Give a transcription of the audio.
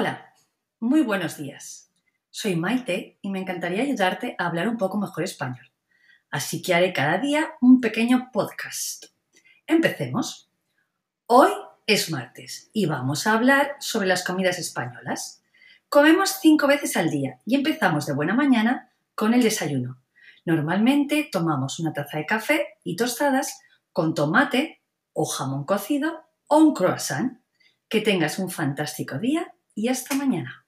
Hola, muy buenos días. Soy Maite y me encantaría ayudarte a hablar un poco mejor español. Así que haré cada día un pequeño podcast. Empecemos. Hoy es martes y vamos a hablar sobre las comidas españolas. Comemos cinco veces al día y empezamos de buena mañana con el desayuno. Normalmente tomamos una taza de café y tostadas con tomate o jamón cocido o un croissant. Que tengas un fantástico día y hasta mañana.